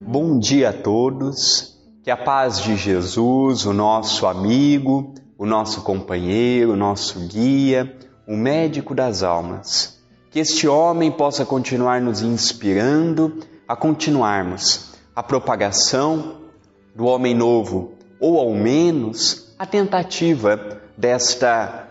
Bom dia a todos, que a paz de Jesus, o nosso amigo, o nosso companheiro, o nosso guia, o médico das almas, que este homem possa continuar nos inspirando a continuarmos a propagação do homem novo, ou ao menos a tentativa desta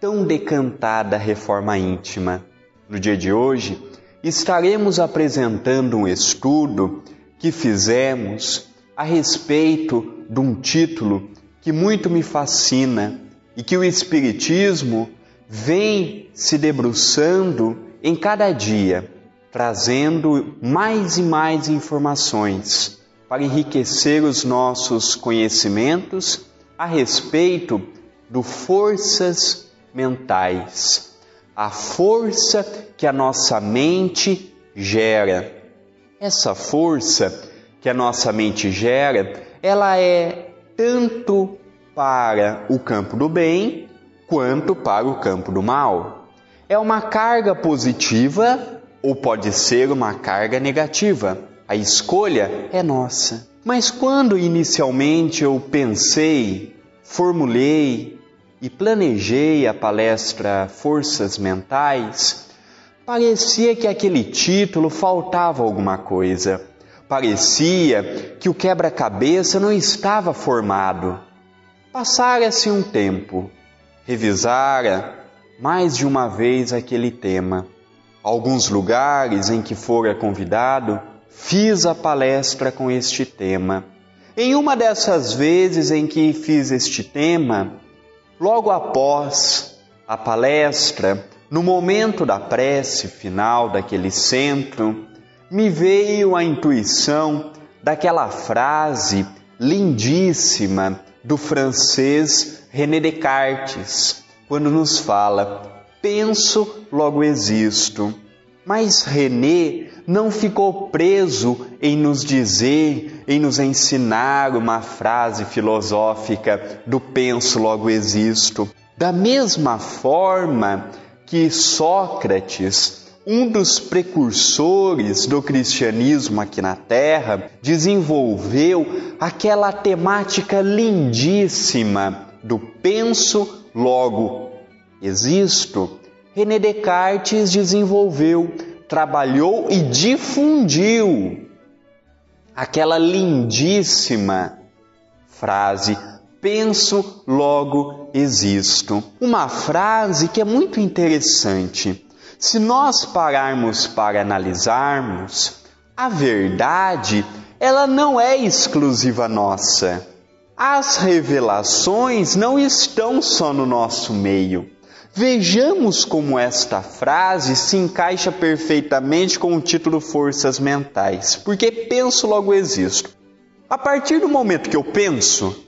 tão decantada reforma íntima. No dia de hoje, estaremos apresentando um estudo que fizemos a respeito de um título que muito me fascina e que o Espiritismo vem se debruçando em cada dia, trazendo mais e mais informações para enriquecer os nossos conhecimentos a respeito do forças mentais, a força que a nossa mente gera essa força que a nossa mente gera, ela é tanto para o campo do bem quanto para o campo do mal. É uma carga positiva ou pode ser uma carga negativa. A escolha é nossa. Mas quando inicialmente eu pensei, formulei e planejei a palestra Forças Mentais, Parecia que aquele título faltava alguma coisa. Parecia que o quebra-cabeça não estava formado. Passara-se um tempo, revisara mais de uma vez aquele tema. Alguns lugares em que fora convidado, fiz a palestra com este tema. Em uma dessas vezes em que fiz este tema, logo após a palestra, no momento da prece final daquele centro, me veio a intuição daquela frase lindíssima do francês René Descartes, quando nos fala: penso, logo existo. Mas René não ficou preso em nos dizer, em nos ensinar uma frase filosófica do penso, logo existo. Da mesma forma que Sócrates, um dos precursores do cristianismo aqui na Terra, desenvolveu aquela temática lindíssima do penso, logo existo. René Descartes desenvolveu, trabalhou e difundiu aquela lindíssima frase penso, logo existo. Uma frase que é muito interessante. Se nós pararmos para analisarmos, a verdade, ela não é exclusiva nossa. As revelações não estão só no nosso meio. Vejamos como esta frase se encaixa perfeitamente com o título Forças Mentais, porque penso logo existo. A partir do momento que eu penso,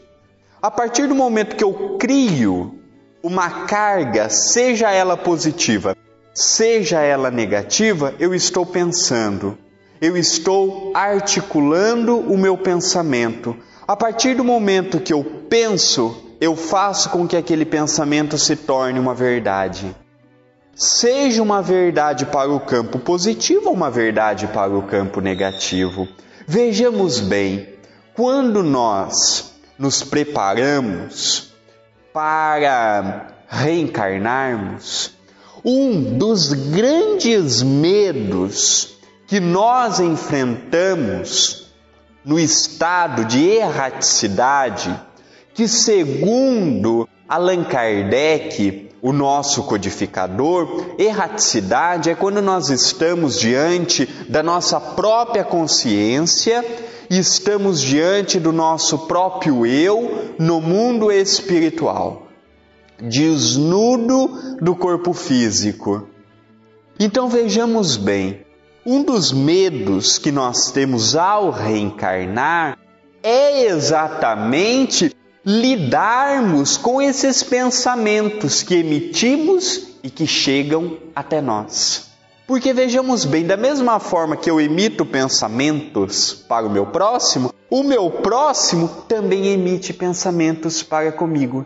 a partir do momento que eu crio uma carga, seja ela positiva, seja ela negativa, eu estou pensando, eu estou articulando o meu pensamento. A partir do momento que eu penso, eu faço com que aquele pensamento se torne uma verdade. Seja uma verdade para o campo positivo ou uma verdade para o campo negativo. Vejamos bem, quando nós nos preparamos para reencarnarmos, um dos grandes medos que nós enfrentamos no estado de erraticidade, que segundo Allan Kardec, o nosso codificador, erraticidade é quando nós estamos diante da nossa própria consciência e estamos diante do nosso próprio eu no mundo espiritual, desnudo do corpo físico. Então vejamos bem, um dos medos que nós temos ao reencarnar é exatamente lidarmos com esses pensamentos que emitimos e que chegam até nós. Porque vejamos bem, da mesma forma que eu emito pensamentos para o meu próximo, o meu próximo também emite pensamentos para comigo.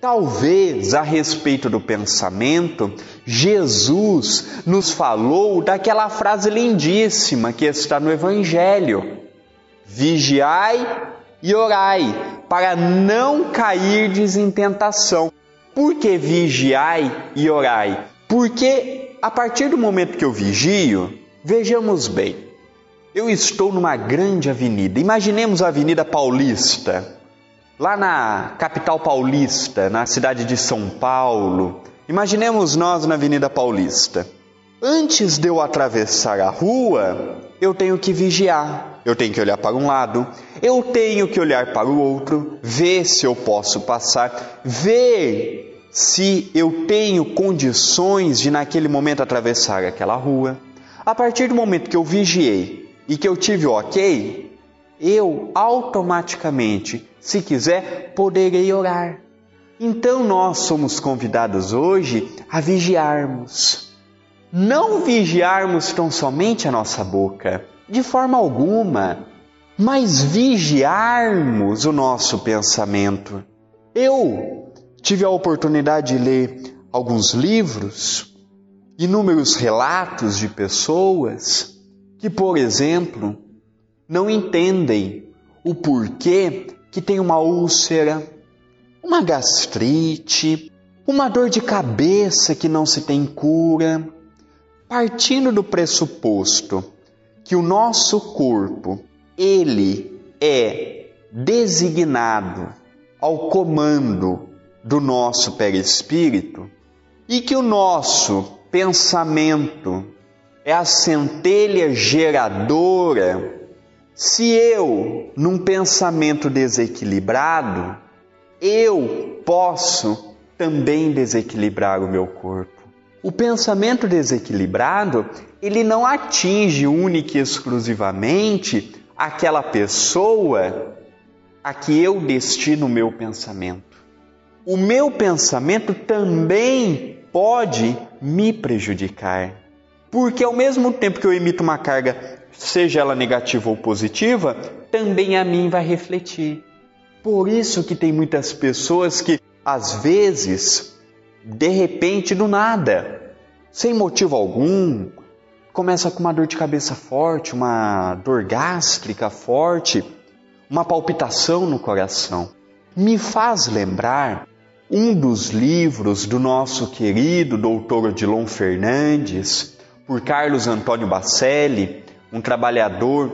Talvez a respeito do pensamento, Jesus nos falou daquela frase lindíssima que está no Evangelho. vigiai e orai, para não cairdes em tentação. Por que vigiai e orai? Porque a partir do momento que eu vigio, vejamos bem, eu estou numa grande avenida. Imaginemos a Avenida Paulista, lá na capital paulista, na cidade de São Paulo. Imaginemos nós na Avenida Paulista. Antes de eu atravessar a rua, eu tenho que vigiar. Eu tenho que olhar para um lado, eu tenho que olhar para o outro, ver se eu posso passar, ver se eu tenho condições de naquele momento atravessar aquela rua. A partir do momento que eu vigiei e que eu tive o ok, eu automaticamente, se quiser, poderei orar. Então nós somos convidados hoje a vigiarmos. Não vigiarmos tão somente a nossa boca, de forma alguma, mas vigiarmos o nosso pensamento. Eu tive a oportunidade de ler alguns livros, inúmeros relatos de pessoas que, por exemplo, não entendem o porquê que tem uma úlcera, uma gastrite, uma dor de cabeça que não se tem cura, partindo do pressuposto que o nosso corpo, ele é designado ao comando do nosso perispírito e que o nosso pensamento é a centelha geradora. Se eu, num pensamento desequilibrado, eu posso também desequilibrar o meu corpo. O pensamento desequilibrado, ele não atinge única e exclusivamente aquela pessoa a que eu destino o meu pensamento. O meu pensamento também pode me prejudicar. Porque ao mesmo tempo que eu emito uma carga, seja ela negativa ou positiva, também a mim vai refletir. Por isso que tem muitas pessoas que às vezes de repente, do nada, sem motivo algum, começa com uma dor de cabeça forte, uma dor gástrica forte, uma palpitação no coração. Me faz lembrar um dos livros do nosso querido doutor Odilon Fernandes, por Carlos Antônio Bacelli, um trabalhador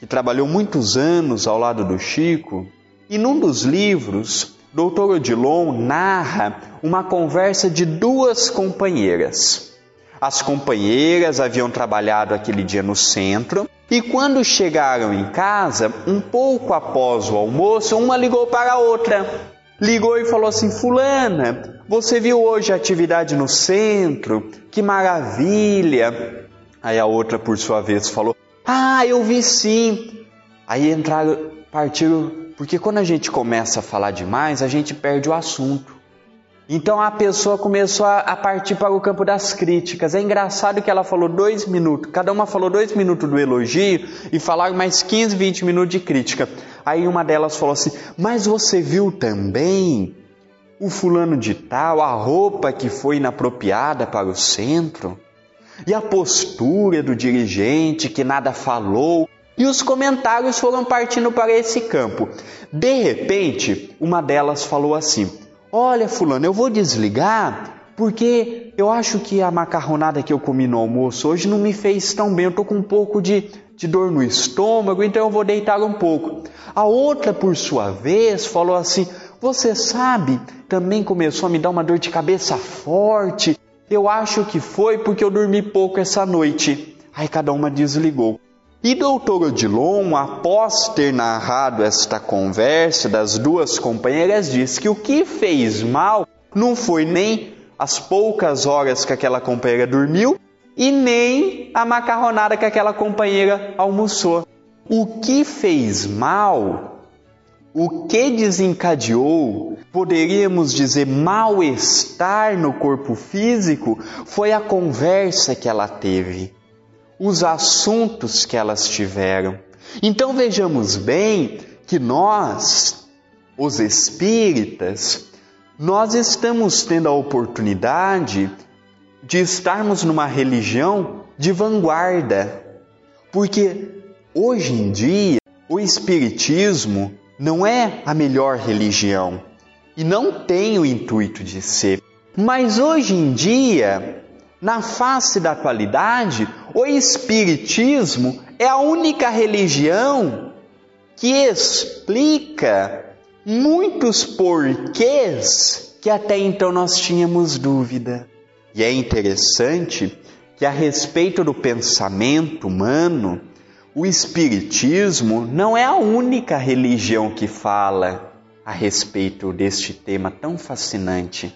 que trabalhou muitos anos ao lado do Chico, e num dos livros Doutor Odilon narra uma conversa de duas companheiras. As companheiras haviam trabalhado aquele dia no centro e quando chegaram em casa, um pouco após o almoço, uma ligou para a outra. Ligou e falou assim: Fulana, você viu hoje a atividade no centro? Que maravilha! Aí a outra, por sua vez, falou: Ah, eu vi sim. Aí entraram, partiram porque quando a gente começa a falar demais, a gente perde o assunto. Então a pessoa começou a, partir para o campo das críticas. É engraçado que ela falou dois minutos, cada uma falou dois minutos do elogio e falaram mais 15, 20 minutos de crítica. Aí uma delas falou assim: Mas você viu também o fulano de tal, a roupa que foi inapropriada para o centro? E a postura do dirigente que nada falou, e os comentários foram partindo para esse campo. De repente, uma delas falou assim: Olha, Fulano, eu vou desligar porque eu acho que a macarronada que eu comi no almoço hoje não me fez tão bem. Eu estou com um pouco de, de dor no estômago, então eu vou deitar um pouco. A outra, por sua vez, falou assim: Você sabe, também começou a me dar uma dor de cabeça forte. Eu acho que foi porque eu dormi pouco essa noite. Aí cada uma desligou. E doutor Odilon, após ter narrado esta conversa das duas companheiras, diz que o que fez mal não foi nem as poucas horas que aquela companheira dormiu e nem a macarronada que aquela companheira almoçou. O que fez mal, o que desencadeou, poderíamos dizer, mal-estar no corpo físico, foi a conversa que ela teve os assuntos que elas tiveram. Então vejamos bem que nós, os espíritas, nós estamos tendo a oportunidade de estarmos numa religião de vanguarda, porque hoje em dia o Espiritismo não é a melhor religião e não tem o intuito de ser. Mas hoje em dia, na face da atualidade, o Espiritismo é a única religião que explica muitos porquês que até então nós tínhamos dúvida. E é interessante que, a respeito do pensamento humano, o Espiritismo não é a única religião que fala a respeito deste tema tão fascinante.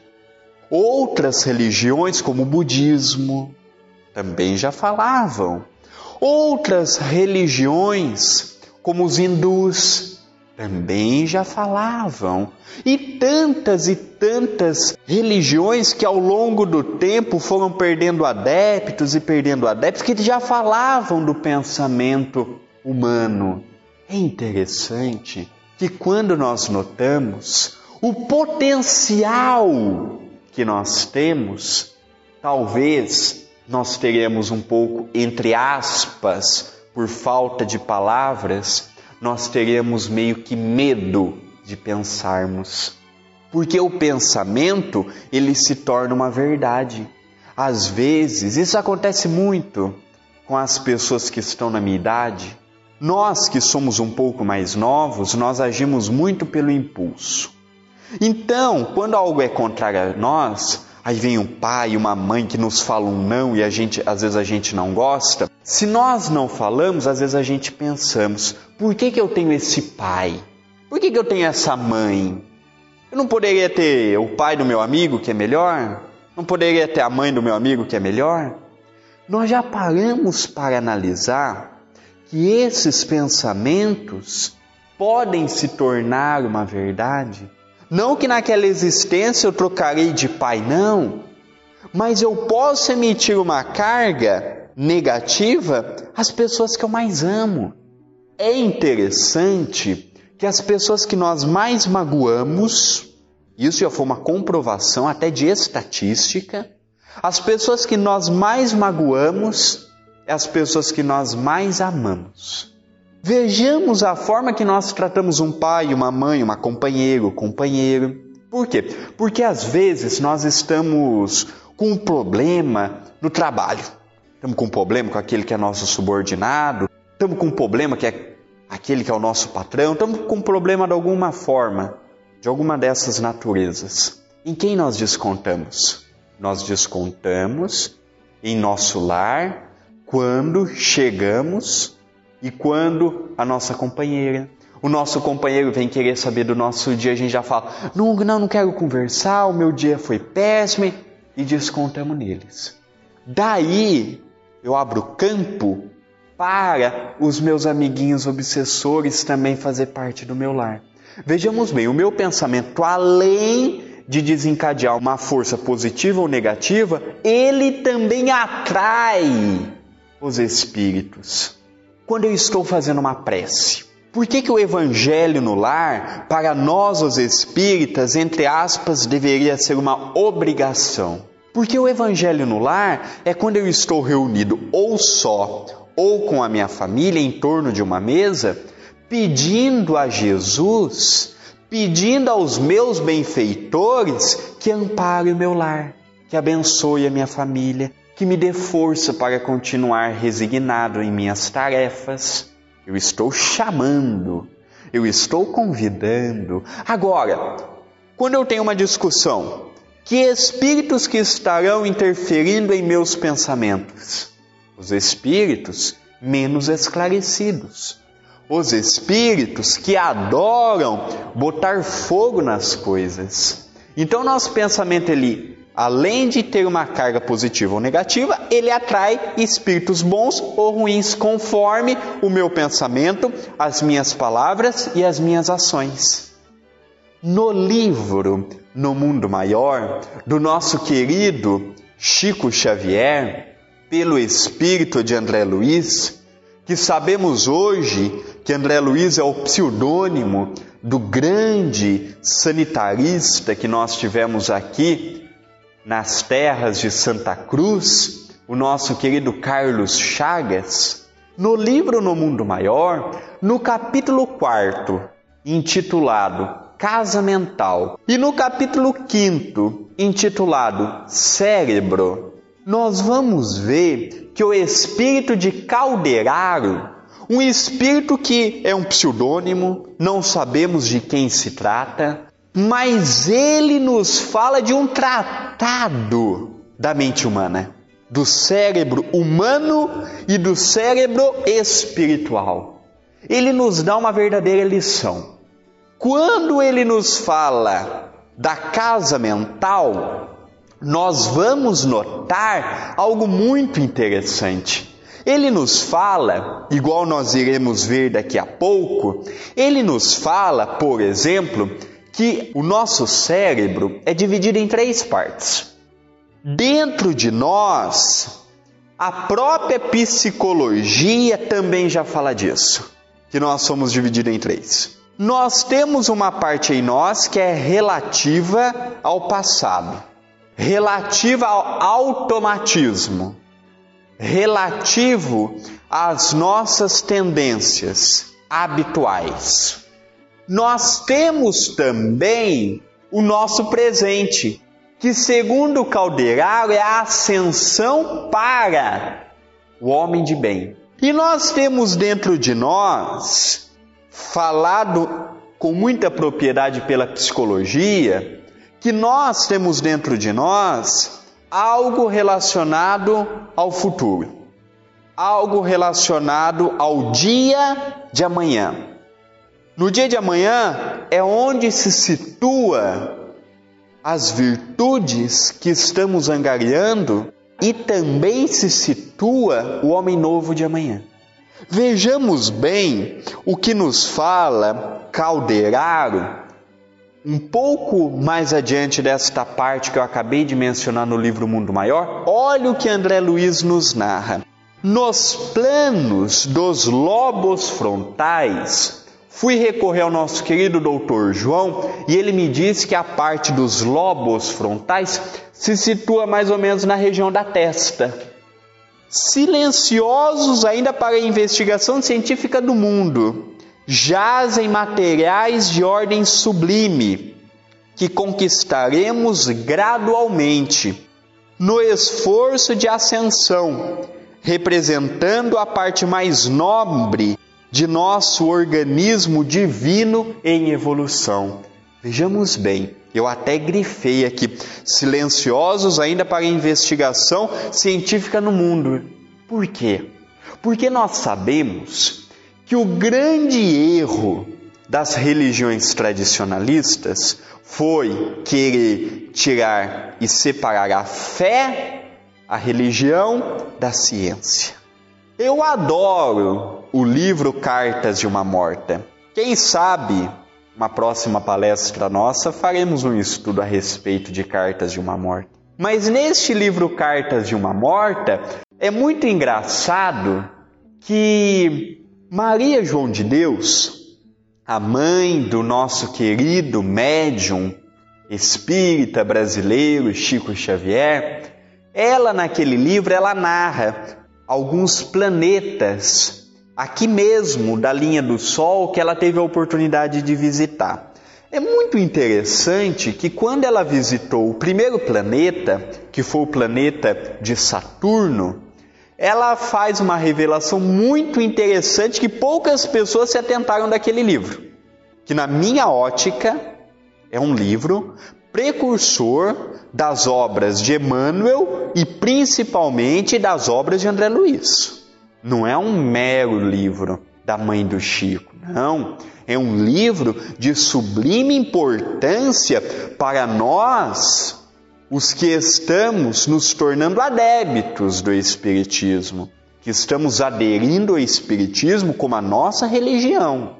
Outras religiões, como o budismo, também já falavam. Outras religiões, como os hindus, também já falavam. E tantas e tantas religiões que ao longo do tempo foram perdendo adeptos e perdendo adeptos que já falavam do pensamento humano. É interessante que quando nós notamos o potencial que nós temos, talvez nós teremos um pouco, entre aspas, por falta de palavras, nós teremos meio que medo de pensarmos. Porque o pensamento, ele se torna uma verdade. Às vezes, isso acontece muito com as pessoas que estão na minha idade. Nós que somos um pouco mais novos, nós agimos muito pelo impulso. Então, quando algo é contrário a nós, aí vem um pai uma mãe que nos falam um não e a gente, às vezes a gente não gosta. Se nós não falamos, às vezes a gente pensamos, por que, que eu tenho esse pai? Por que, que eu tenho essa mãe? Eu não poderia ter o pai do meu amigo que é melhor? Não poderia ter a mãe do meu amigo que é melhor? Nós já paramos para analisar que esses pensamentos podem se tornar uma verdade? Não que naquela existência eu trocarei de pai, não, mas eu posso emitir uma carga negativa às pessoas que eu mais amo. É interessante que as pessoas que nós mais magoamos, isso já foi uma comprovação até de estatística, as pessoas que nós mais magoamos é as pessoas que nós mais amamos. Vejamos a forma que nós tratamos um pai, uma mãe, uma companheiro, companheiro. Por quê? Porque às vezes nós estamos com um problema no trabalho. Estamos com um problema com aquele que é nosso subordinado, Estamos com um problema que é aquele que é o nosso patrão, estamos com um problema de alguma forma, de alguma dessas naturezas. Em quem nós descontamos? Nós descontamos em nosso lar quando chegamos e quando a nossa companheira, o nosso companheiro vem querer saber do nosso dia, a gente já fala: não, não, não quero conversar, o meu dia foi péssimo, e descontamos neles. Daí eu abro campo para os meus amiguinhos obsessores também fazer parte do meu lar. Vejamos bem, o meu pensamento, além de desencadear uma força positiva ou negativa, ele também atrai os espíritos. Quando eu estou fazendo uma prece, por que, que o evangelho no lar, para nós os espíritas, entre aspas, deveria ser uma obrigação? Porque o evangelho no lar é quando eu estou reunido ou só ou com a minha família em torno de uma mesa, pedindo a Jesus, pedindo aos meus benfeitores que ampare o meu lar, que abençoe a minha família, que me dê força para continuar resignado em minhas tarefas. Eu estou chamando, eu estou convidando. Agora, quando eu tenho uma discussão, que espíritos que estarão interferindo em meus pensamentos? os espíritos menos esclarecidos, os espíritos que adoram botar fogo nas coisas. Então, nosso pensamento ele, além de ter uma carga positiva ou negativa, ele atrai espíritos bons ou ruins conforme o meu pensamento, as minhas palavras e as minhas ações. No livro No Mundo Maior, do nosso querido Chico Xavier, pelo espírito de André Luiz, que sabemos hoje que André Luiz é o pseudônimo do grande sanitarista que nós tivemos aqui nas terras de Santa Cruz, o nosso querido Carlos Chagas. No livro No Mundo Maior, no capítulo 4, intitulado Casa Mental, e no capítulo 5, intitulado Cérebro, nós vamos ver que o espírito de Calderaro, um espírito que é um pseudônimo, não sabemos de quem se trata, mas ele nos fala de um tratado da mente humana do cérebro humano e do cérebro espiritual. Ele nos dá uma verdadeira lição. Quando ele nos fala da casa mental, nós vamos notar algo muito interessante. Ele nos fala, igual nós iremos ver daqui a pouco, ele nos fala, por exemplo, que o nosso cérebro é dividido em três partes. Dentro de nós, a própria psicologia também já fala disso, que nós somos divididos em três. Nós temos uma parte em nós que é relativa ao passado, relativa ao automatismo, relativo às nossas tendências habituais. Nós temos também o nosso presente, que, segundo Calderaro, é a ascensão para o homem de bem. E nós temos dentro de nós, falado com muita propriedade pela psicologia, que nós temos dentro de nós algo relacionado ao futuro, algo relacionado ao dia de amanhã. No dia de amanhã é onde se situa as virtudes que estamos angariando e também se situa o homem novo de amanhã. Vejamos bem o que nos fala Calderaro um pouco mais adiante desta parte que eu acabei de mencionar no livro Mundo Maior. Olha o que André Luiz nos narra. Nos planos dos lobos frontais, Fui recorrer ao nosso querido doutor João e ele me disse que a parte dos lobos frontais se situa mais ou menos na região da testa. Silenciosos ainda para a investigação científica do mundo, jazem materiais de ordem sublime que conquistaremos gradualmente no esforço de ascensão, representando a parte mais nobre de nosso organismo divino em evolução. Vejamos bem, eu até grifei aqui, silenciosos ainda para a investigação científica no mundo. Por quê? Porque nós sabemos que o grande erro das religiões tradicionalistas foi querer tirar e separar a fé, a religião, da ciência. Eu adoro o livro Cartas de uma Morta. Quem sabe, uma próxima palestra nossa, faremos um estudo a respeito de Cartas de uma Morta. Mas neste livro Cartas de uma Morta, é muito engraçado que Maria João de Deus, a mãe do nosso querido médium espírita brasileiro Chico Xavier, ela naquele livro ela narra alguns planetas aqui mesmo da linha do Sol que ela teve a oportunidade de visitar. É muito interessante que quando ela visitou o primeiro planeta, que foi o planeta de Saturno, ela faz uma revelação muito interessante que poucas pessoas se atentaram daquele livro. Que na minha ótica é um livro precursor das obras de Emmanuel e principalmente das obras de André Luiz. Não é um mero livro da mãe do Chico, não. É um livro de sublime importância para nós, os que estamos nos tornando adébitos do Espiritismo, que estamos aderindo ao Espiritismo como a nossa religião.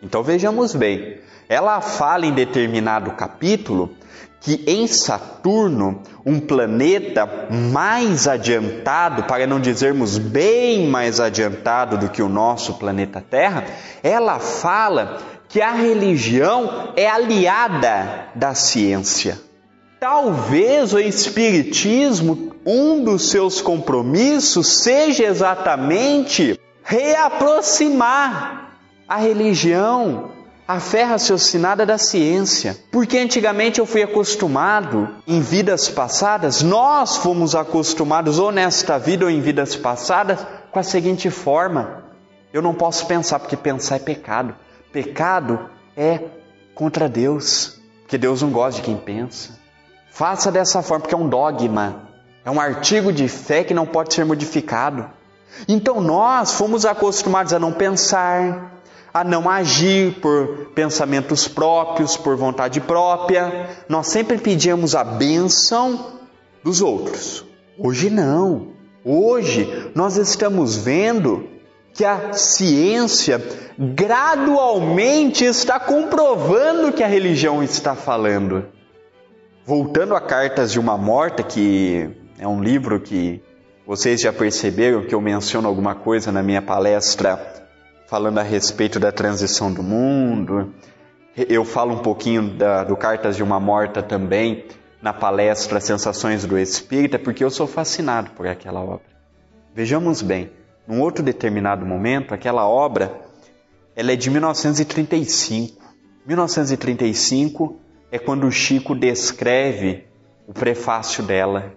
Então vejamos bem, ela fala em determinado capítulo que em Saturno, um planeta mais adiantado, para não dizermos bem mais adiantado do que o nosso planeta Terra, ela fala que a religião é aliada da ciência. Talvez o Espiritismo, um dos seus compromissos, seja exatamente reaproximar a religião, a fé raciocinada da ciência. Porque antigamente eu fui acostumado, em vidas passadas, nós fomos acostumados, ou nesta vida ou em vidas passadas, com a seguinte forma: eu não posso pensar, porque pensar é pecado. Pecado é contra Deus, porque Deus não gosta de quem pensa. Faça dessa forma, porque é um dogma, é um artigo de fé que não pode ser modificado. Então nós fomos acostumados a não pensar, a não agir por pensamentos próprios, por vontade própria. Nós sempre pedíamos a bênção dos outros. Hoje não. Hoje nós estamos vendo que a ciência gradualmente está comprovando que a religião está falando. Voltando a Cartas de uma Morta, que é um livro que vocês já perceberam que eu menciono alguma coisa na minha palestra falando a respeito da transição do mundo. Eu falo um pouquinho da, do Cartas de uma Morta também na palestra Sensações do Espírita, porque eu sou fascinado por aquela obra. Vejamos bem, num outro determinado momento, aquela obra ela é de 1935. 1935 é quando o Chico descreve o prefácio dela.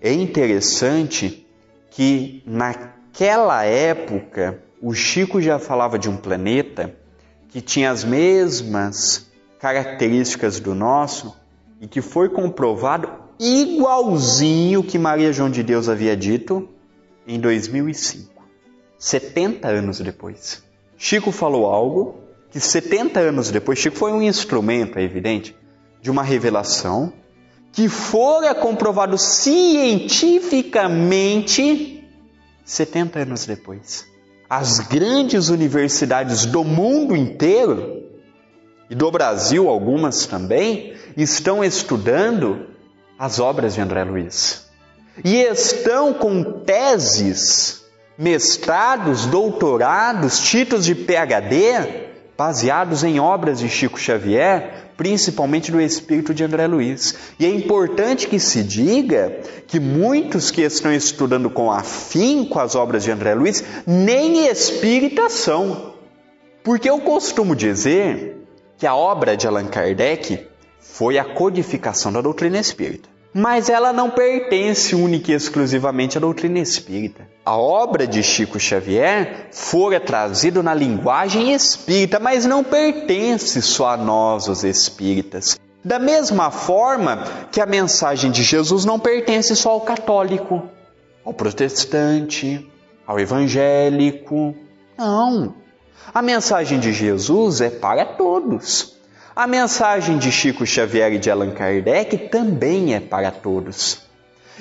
É interessante que naquela época o Chico já falava de um planeta que tinha as mesmas características do nosso e que foi comprovado igualzinho que Maria João de Deus havia dito em 2005, 70 anos depois. Chico falou algo que 70 anos depois, Chico foi um instrumento, é evidente, de uma revelação que fora comprovado cientificamente 70 anos depois as grandes universidades do mundo inteiro, e do Brasil algumas também, estão estudando as obras de André Luiz. E estão com teses, mestrados, doutorados, títulos de PhD, baseados em obras de Chico Xavier, principalmente do espírito de André Luiz. E é importante que se diga que muitos que estão estudando com afinco as obras de André Luiz nem espíritas são. Porque eu costumo dizer que a obra de Allan Kardec foi a codificação da doutrina espírita mas ela não pertence única e exclusivamente à doutrina espírita. A obra de Chico Xavier fora trazida na linguagem espírita, mas não pertence só a nós, os espíritas. Da mesma forma que a mensagem de Jesus não pertence só ao católico, ao protestante, ao evangélico. Não. A mensagem de Jesus é para todos. A mensagem de Chico Xavier e de Allan Kardec também é para todos.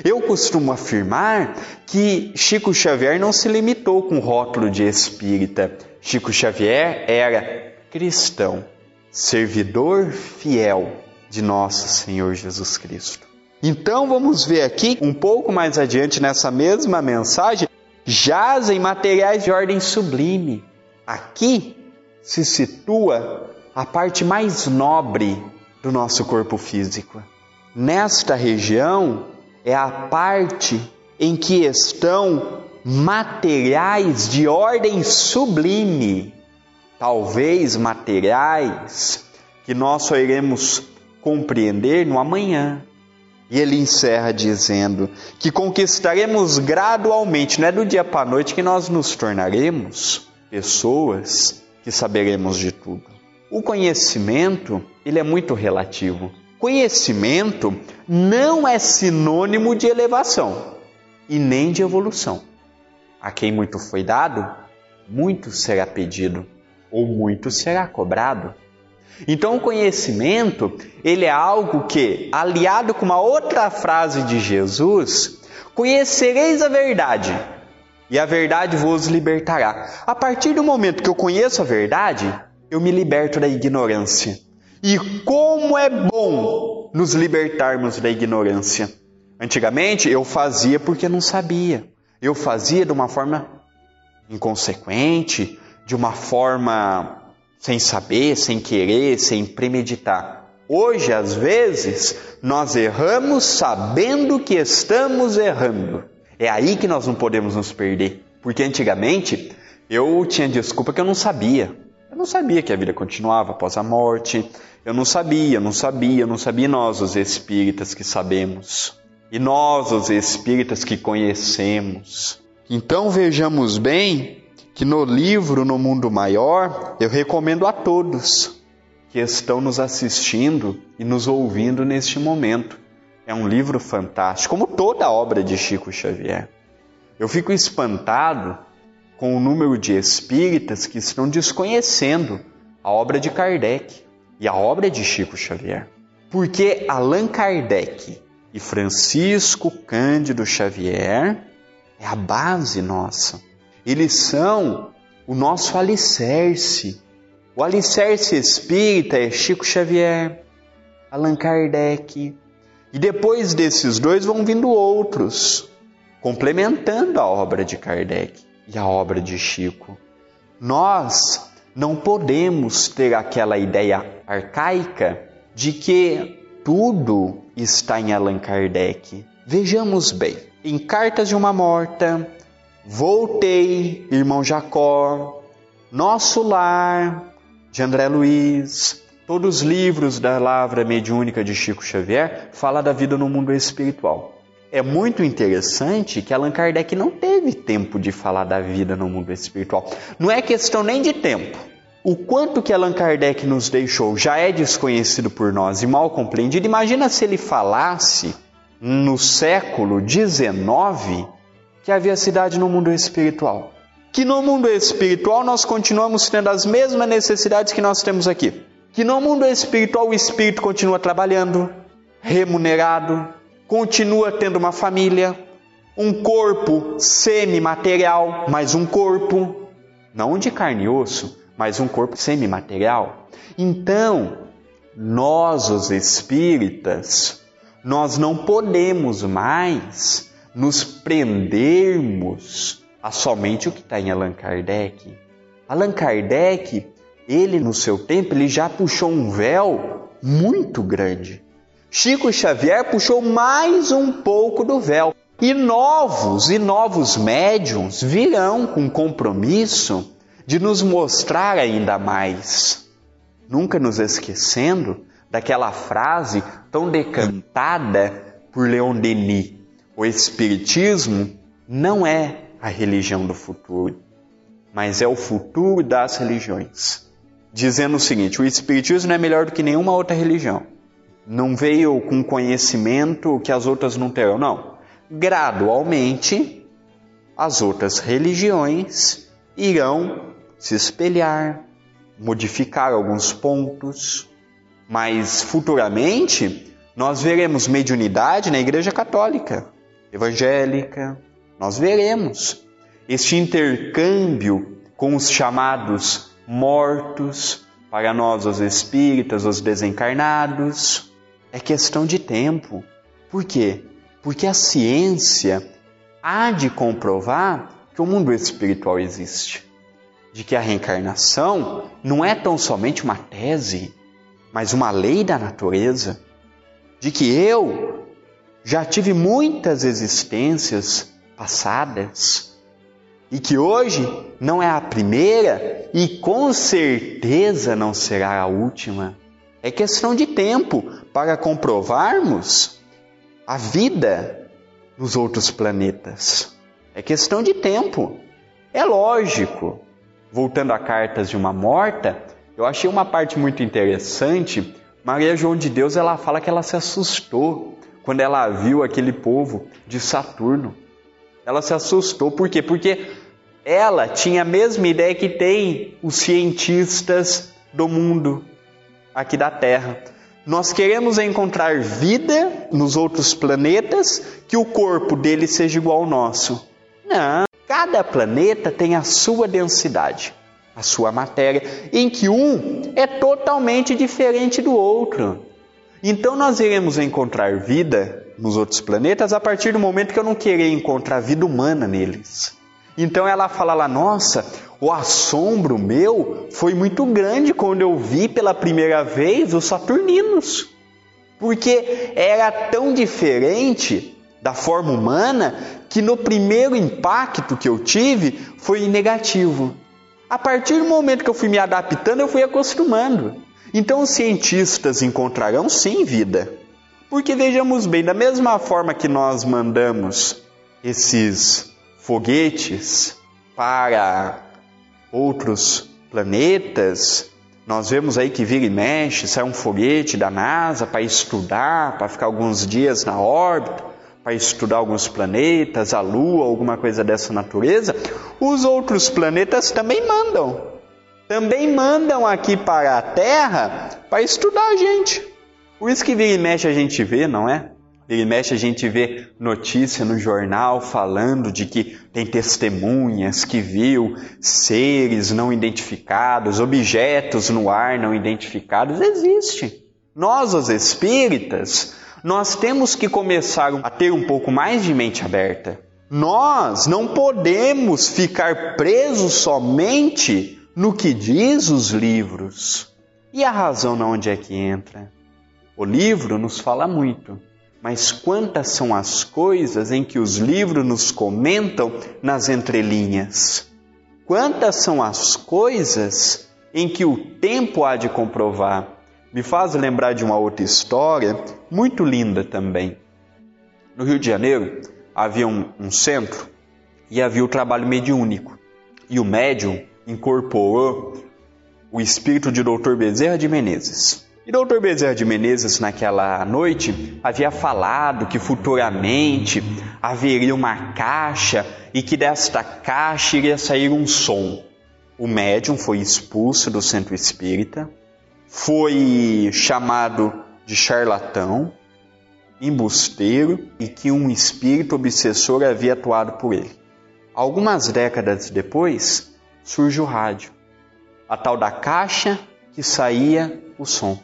Eu costumo afirmar que Chico Xavier não se limitou com o rótulo de espírita. Chico Xavier era cristão, servidor fiel de nosso Senhor Jesus Cristo. Então vamos ver aqui, um pouco mais adiante nessa mesma mensagem, jazem materiais de ordem sublime. Aqui se situa a parte mais nobre do nosso corpo físico. Nesta região é a parte em que estão materiais de ordem sublime, talvez materiais que nós só iremos compreender no amanhã. E ele encerra dizendo que conquistaremos gradualmente, não é do dia para a noite que nós nos tornaremos pessoas que saberemos de tudo. O conhecimento, ele é muito relativo. Conhecimento não é sinônimo de elevação e nem de evolução. A quem muito foi dado, muito será pedido ou muito será cobrado. Então o conhecimento, ele é algo que, aliado com uma outra frase de Jesus, conhecereis a verdade, e a verdade vos libertará. A partir do momento que eu conheço a verdade, eu me liberto da ignorância. E como é bom nos libertarmos da ignorância. Antigamente eu fazia porque não sabia. Eu fazia de uma forma inconsequente, de uma forma sem saber, sem querer, sem premeditar. Hoje, às vezes, nós erramos sabendo que estamos errando. É aí que nós não podemos nos perder. Porque antigamente Eu tinha desculpa que eu não sabia. Eu não sabia que a vida continuava após a morte. Eu não sabia, não sabia, não sabia. E nós, os espíritas que sabemos. E nós, os espíritas que conhecemos. Então vejamos bem que no livro No Mundo Maior, eu recomendo a todos que estão nos assistindo e nos ouvindo neste momento. É um livro fantástico, como toda a obra de Chico Xavier. Eu fico espantado com o número de espíritas que estão desconhecendo a obra de Kardec e a obra de Chico Xavier. Porque Allan Kardec e Francisco Cândido Xavier é a base nossa. Eles são o nosso alicerce. O alicerce espírita é Chico Xavier, Allan Kardec. E depois desses dois vão vindo outros, complementando a obra de Kardec e a obra de Chico. Nós não podemos ter aquela ideia arcaica de que tudo está em Allan Kardec. Vejamos bem, em Cartas de uma Morta, Voltei, Irmão Jacó, Nosso Lar, de André Luiz, todos os livros da Lavra Mediúnica de Chico Xavier falam da vida no mundo espiritual. É muito interessante que Allan Kardec não teve tempo de falar da vida no mundo espiritual. Não é questão nem de tempo. O quanto que Allan Kardec nos deixou já é desconhecido por nós e mal compreendido. Imagina se ele falasse no século XIX que havia cidade no mundo espiritual. Que no mundo espiritual nós continuamos tendo as mesmas necessidades que nós temos aqui. Que no mundo espiritual o espírito continua trabalhando, remunerado, continua tendo uma família, um corpo semimaterial, mas um corpo, não de carne e osso, mas um corpo semimaterial. Então, nós, os espíritas, nós não podemos mais nos prendermos a somente o que está em Allan Kardec. Allan Kardec, ele no seu tempo, ele já puxou um véu muito grande. Chico Xavier puxou mais um pouco do véu. E novos e novos médiums virão com compromisso de nos mostrar ainda mais. Nunca nos esquecendo daquela frase tão decantada por Leon Denis: o Espiritismo não é a religião do futuro, mas é o futuro das religiões. Dizendo o seguinte: o Espiritismo não é melhor do que nenhuma outra religião não veio com conhecimento que as outras não terão, não. Gradualmente, as outras religiões irão se espelhar, modificar alguns pontos, mas futuramente nós veremos mediunidade na Igreja Católica, evangélica, nós veremos este intercâmbio com os chamados mortos, para nós, os espíritas, os desencarnados é questão de tempo. Por quê? Porque a ciência há de comprovar que o mundo espiritual existe. De que a reencarnação não é tão somente uma tese, mas uma lei da natureza. De que eu já tive muitas existências passadas e que hoje não é a primeira e com certeza não será a última. É questão de tempo para comprovarmos a vida nos outros planetas. É questão de tempo. É lógico. Voltando a cartas de uma morta, eu achei uma parte muito interessante. Maria João de Deus, ela fala que ela se assustou quando ela viu aquele povo de Saturno. Ela se assustou, por quê? Porque ela tinha a mesma ideia que tem os cientistas do mundo aqui da Terra. Nós queremos encontrar vida nos outros planetas que o corpo dele seja igual ao nosso. Não, cada planeta tem a sua densidade, a sua matéria, em que um é totalmente diferente do outro. Então nós iremos encontrar vida nos outros planetas a partir do momento que eu não querer encontrar vida humana neles. Então ela fala lá: nossa, o assombro meu foi muito grande quando eu vi pela primeira vez os Saturninos, porque era tão diferente da forma humana que no primeiro impacto que eu tive foi negativo. A partir do momento que eu fui me adaptando, eu fui acostumando. Então os cientistas encontrarão sim vida. Porque vejamos bem, da mesma forma que nós mandamos esses foguetes para outros planetas, nós vemos aí que vira e mexe, sai um foguete da NASA para estudar, para ficar alguns dias na órbita para estudar alguns planetas, a Lua, alguma coisa dessa natureza, os outros planetas também mandam. Também mandam aqui para a Terra para estudar a gente. Por isso que vira e mexe a gente vê, não é? Vira e mexe a gente vê notícia no jornal falando de que tem testemunhas que viu seres não identificados, objetos no ar não identificados. Existe. Nós, os espíritas, nós temos que começar a ter um pouco mais de mente aberta. Nós não podemos ficar presos somente no que diz os livros. E a razão na onde é que entra? O livro nos fala muito, mas quantas são as coisas em que os livros nos comentam nas entrelinhas? Quantas são as coisas em que o tempo há de comprovar? me faz lembrar de uma outra história muito linda também. No Rio de Janeiro havia um, um centro e havia o trabalho mediúnico. E o médium incorporou o espírito de Dr. Bezerra de Menezes. E Dr. Bezerra de Menezes, naquela noite, havia falado que futuramente haveria uma caixa e que desta caixa iria sair um som. O médium foi expulso do centro espírita, foi chamado de charlatão, embusteiro e que um espírito obsessor havia atuado por ele. Algumas décadas depois, surge o rádio, a tal da caixa que saía o som.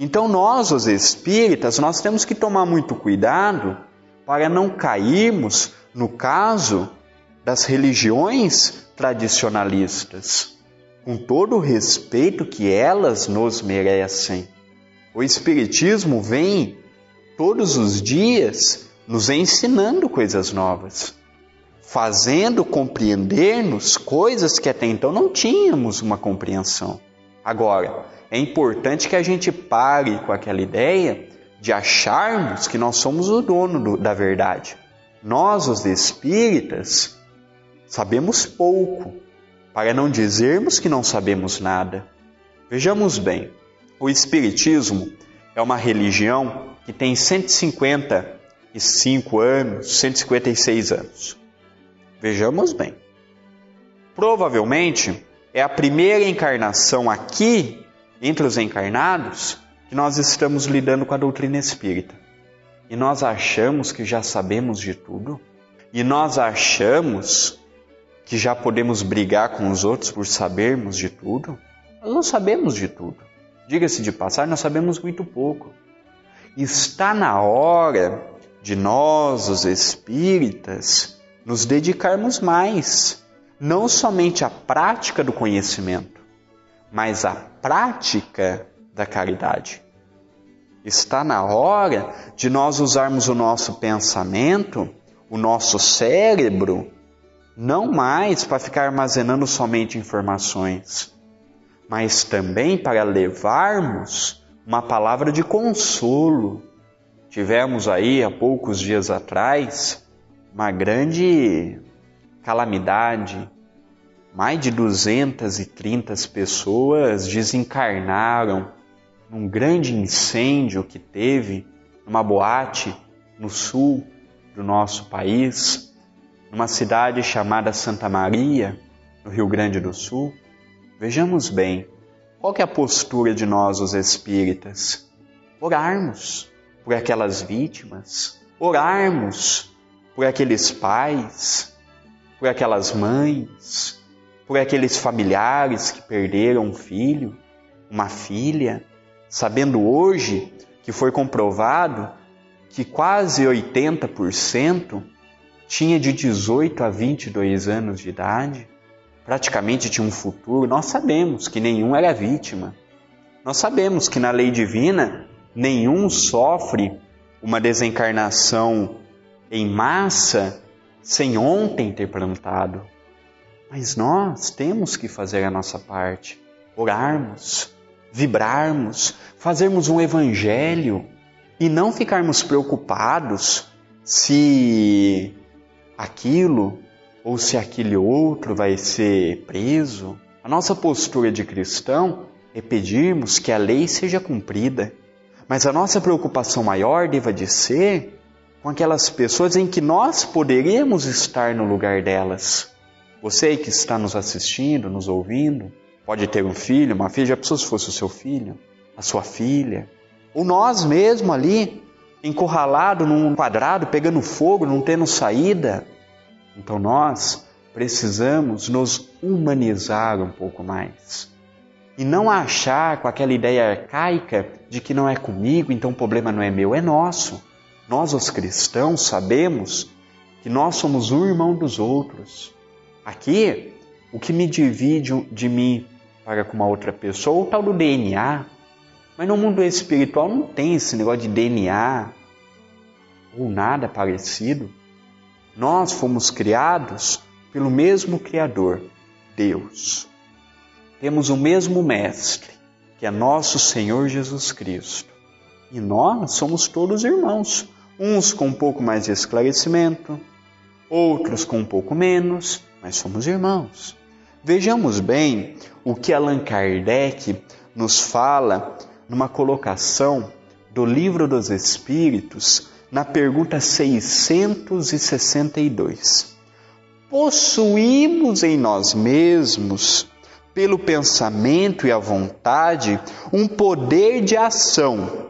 Então nós, os espíritas, nós temos que tomar muito cuidado para não cairmos no caso das religiões tradicionalistas com todo o respeito que elas nos merecem. O Espiritismo vem todos os dias nos ensinando coisas novas, fazendo compreender-nos coisas que até então não tínhamos uma compreensão. Agora, é importante que a gente pare com aquela ideia de acharmos que nós somos o dono do, da verdade. Nós, os espíritas, sabemos pouco, para não dizermos que não sabemos nada. Vejamos bem, o Espiritismo é uma religião que tem 155 anos, 156 anos. Vejamos bem. Provavelmente é a primeira encarnação aqui, entre os encarnados, que nós estamos lidando com a doutrina espírita. E nós achamos que já sabemos de tudo. E nós achamos que já podemos brigar com os outros por sabermos de tudo? Nós não sabemos de tudo. Diga-se de passar, nós sabemos muito pouco. Está na hora de nós, os espíritas, nos dedicarmos mais, não somente à prática do conhecimento, mas à prática da caridade. Está na hora de nós usarmos o nosso pensamento, o nosso cérebro, não mais para ficar armazenando somente informações, mas também para levarmos uma palavra de consolo. Tivemos aí há poucos dias atrás uma grande calamidade. Mais de 230 pessoas desencarnaram num grande incêndio que teve numa boate no sul do nosso país numa cidade chamada Santa Maria, no Rio Grande do Sul, vejamos bem qual é a postura de nós, os espíritas. Orarmos por aquelas vítimas, orarmos por aqueles pais, por aquelas mães, por aqueles familiares que perderam um filho, uma filha, sabendo hoje que foi comprovado que quase 80% tinha de 18 a 22 anos de idade, praticamente tinha um futuro, nós sabemos que nenhum era vítima. Nós sabemos que na lei divina nenhum sofre uma desencarnação em massa sem ontem ter plantado. Mas nós temos que fazer a nossa parte, orarmos, vibrarmos, fazermos um evangelho e não ficarmos preocupados se aquilo ou se aquele outro vai ser preso. A nossa postura de cristão é pedirmos que a lei seja cumprida, mas a nossa preocupação maior deva de ser com aquelas pessoas em que nós poderíamos estar no lugar delas. Você que está nos assistindo, nos ouvindo, pode ter um filho, uma filha, já pensou se fosse o seu filho, a sua filha, ou nós mesmo ali, encurralado num quadrado, pegando fogo, não tendo saída. Então nós precisamos nos humanizar um pouco mais. E não achar com aquela ideia arcaica de que não é comigo, então o problema não é meu, é nosso. Nós, os cristãos, sabemos que nós somos um irmão dos outros. Aqui, o que me divide de mim para com uma outra pessoa o tal do DNA. Mas no mundo espiritual não tem esse negócio de DNA ou nada parecido. Nós fomos criados pelo mesmo Criador, Deus. Temos o mesmo Mestre, que é nosso Senhor Jesus Cristo. E nós somos todos irmãos uns com um pouco mais de esclarecimento, outros com um pouco menos, mas somos irmãos. Vejamos bem o que Allan Kardec nos fala numa colocação do Livro dos Espíritos, na pergunta 662. Possuímos em nós mesmos, pelo pensamento e a vontade, um poder de ação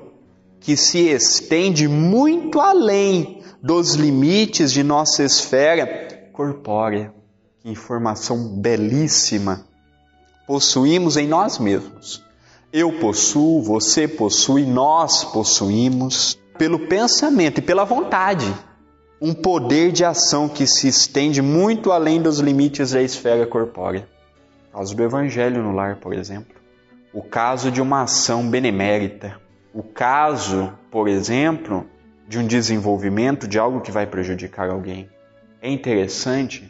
que se estende muito além dos limites de nossa esfera corpórea. Que informação belíssima possuímos em nós mesmos. Eu possuo, você possui, nós possuímos, pelo pensamento e pela vontade, um poder de ação que se estende muito além dos limites da esfera corpórea. O caso do Evangelho no lar, por exemplo. O caso de uma ação benemérita, o caso, por exemplo, de um desenvolvimento de algo que vai prejudicar alguém. É interessante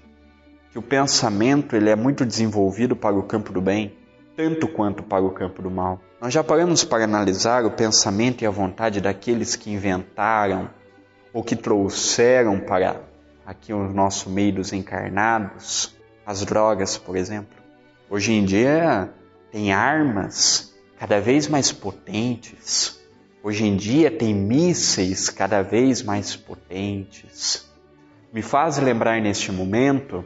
que o pensamento ele é muito desenvolvido para o campo do bem, tanto quanto para o campo do mal. Nós já paramos para analisar o pensamento e a vontade daqueles que inventaram ou que trouxeram para aqui o nosso meio dos encarnados as drogas, por exemplo. Hoje em dia tem armas cada vez mais potentes. Hoje em dia tem mísseis cada vez mais potentes. Me faz lembrar neste momento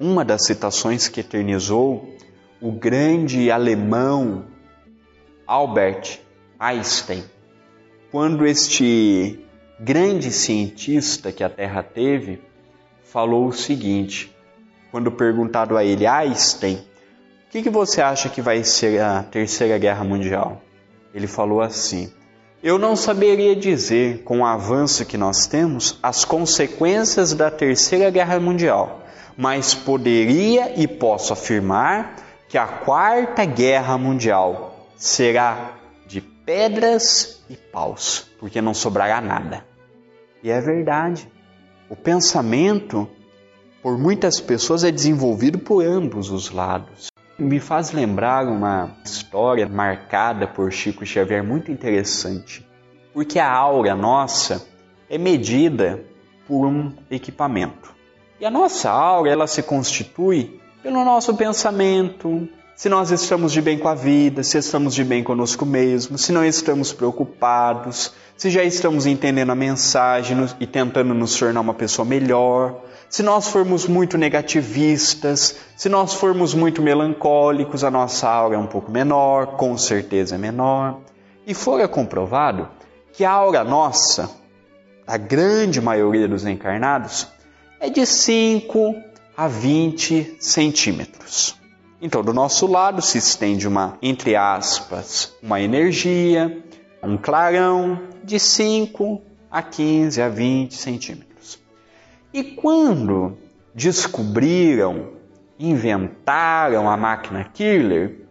uma das citações que eternizou o grande alemão Albert Einstein, quando este grande cientista que a Terra teve falou o seguinte: quando perguntado a ele, Einstein, o que, que você acha que vai ser a Terceira Guerra Mundial? Ele falou assim: Eu não saberia dizer, com o avanço que nós temos, as consequências da Terceira Guerra Mundial, mas poderia e posso afirmar que a Quarta Guerra Mundial será de pedras e paus, porque não sobrará nada. E é verdade. O pensamento, por muitas pessoas, é desenvolvido por ambos os lados me faz lembrar uma história marcada por Chico Xavier muito interessante, porque a aura nossa é medida por um equipamento. E a nossa aura, ela se constitui pelo nosso pensamento, se nós estamos de bem com a vida, se estamos de bem conosco mesmo, se não estamos preocupados, se já estamos entendendo a mensagem e tentando nos tornar uma pessoa melhor, se nós formos muito negativistas, se nós formos muito melancólicos, a nossa aura é um pouco menor, com certeza é menor. E fora comprovado que a aura nossa, a grande maioria dos encarnados, é de 5 a 20 centímetros. Então, do nosso lado se estende uma, entre aspas, uma energia, um clarão de 5 a 15 a 20 centímetros. E quando descobriram, inventaram a máquina Killer,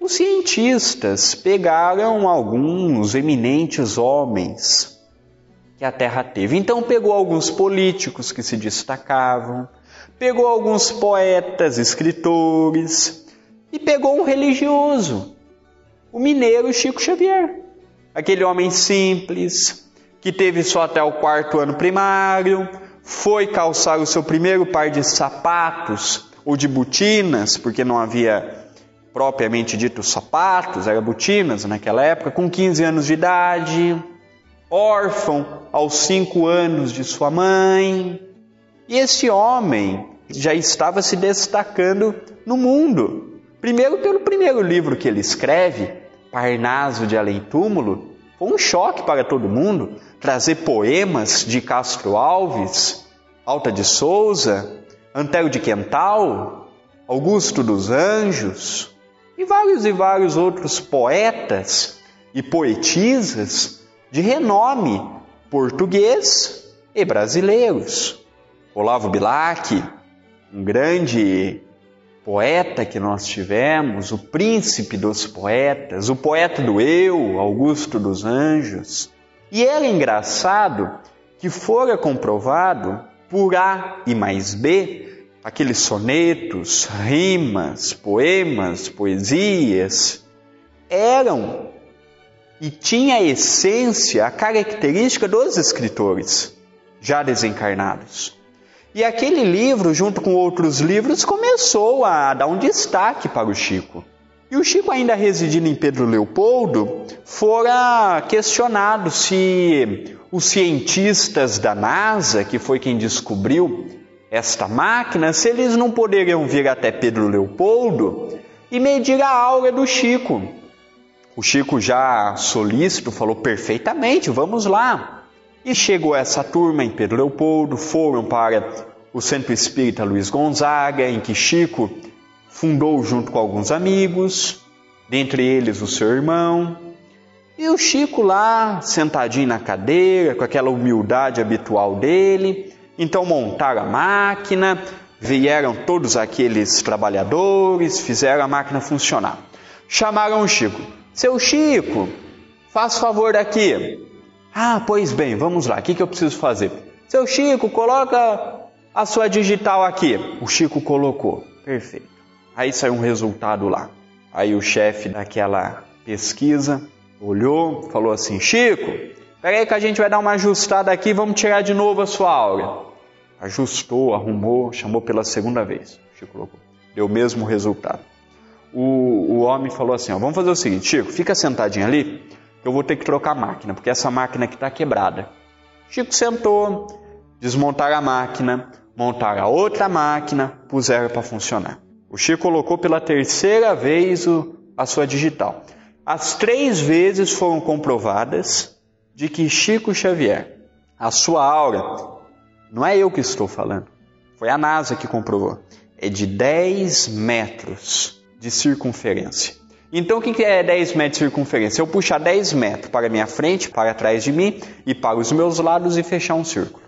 os cientistas pegaram alguns eminentes homens que a terra teve. Então pegou alguns políticos que se destacavam, pegou alguns poetas, escritores e pegou um religioso, o mineiro Chico Xavier, aquele homem simples que teve só até o quarto ano primário, foi calçar o seu primeiro par de sapatos ou de botinas, porque não havia propriamente dito sapatos, eram botinas naquela época, com 15 anos de idade, órfão aos 5 anos de sua mãe. E esse homem já estava se destacando no mundo. Primeiro, pelo primeiro livro que ele escreve, Parnaso de Além Túmulo, foi um choque para todo mundo trazer poemas de Castro Alves, Alta de Souza, Antero de Quental, Augusto dos Anjos e vários e vários outros poetas e poetisas de renome português e brasileiros. Olavo Bilac, um grande poeta que nós tivemos, o príncipe dos poetas, o poeta do eu, Augusto dos Anjos. E era engraçado que fora comprovado por A e mais B, aqueles sonetos, rimas, poemas, poesias, eram e tinha a essência, a característica dos escritores já desencarnados. E aquele livro, junto com outros livros, começou a dar um destaque para o Chico. E o Chico, ainda residindo em Pedro Leopoldo, fora questionado se os cientistas da NASA, que foi quem descobriu esta máquina, se eles não poderiam vir até Pedro Leopoldo e medir a aura do Chico. O Chico, já solícito, falou perfeitamente: vamos lá. E chegou essa turma em Pedro Leopoldo, foram para o Centro Espírita Luiz Gonzaga, em que Chico fundou junto com alguns amigos, dentre eles o seu irmão. E o Chico lá, sentadinho na cadeira, com aquela humildade habitual dele. Então montaram a máquina, vieram todos aqueles trabalhadores, fizeram a máquina funcionar. Chamaram o Chico. Seu Chico, faz favor daqui. Ah, pois bem, vamos lá, o que, que eu preciso fazer? Seu Chico, coloca a sua digital aqui. O Chico colocou, perfeito. Aí saiu um resultado lá. Aí o chefe daquela pesquisa olhou, falou assim: Chico, peraí que a gente vai dar uma ajustada aqui, vamos tirar de novo a sua aura. Ajustou, arrumou, chamou pela segunda vez. Chico colocou. Deu o mesmo resultado. O, o homem falou assim: ó, vamos fazer o seguinte, Chico, fica sentadinho ali eu vou ter que trocar a máquina, porque essa máquina aqui está quebrada. Chico sentou, desmontaram a máquina, montaram a outra máquina, puseram para funcionar. O Chico colocou pela terceira vez o, a sua digital. As três vezes foram comprovadas de que Chico Xavier, a sua aura, não é eu que estou falando, foi a NASA que comprovou, é de 10 metros de circunferência. Então, o que é 10 metros de circunferência? Eu puxar 10 metros para minha frente, para trás de mim e para os meus lados e fechar um círculo.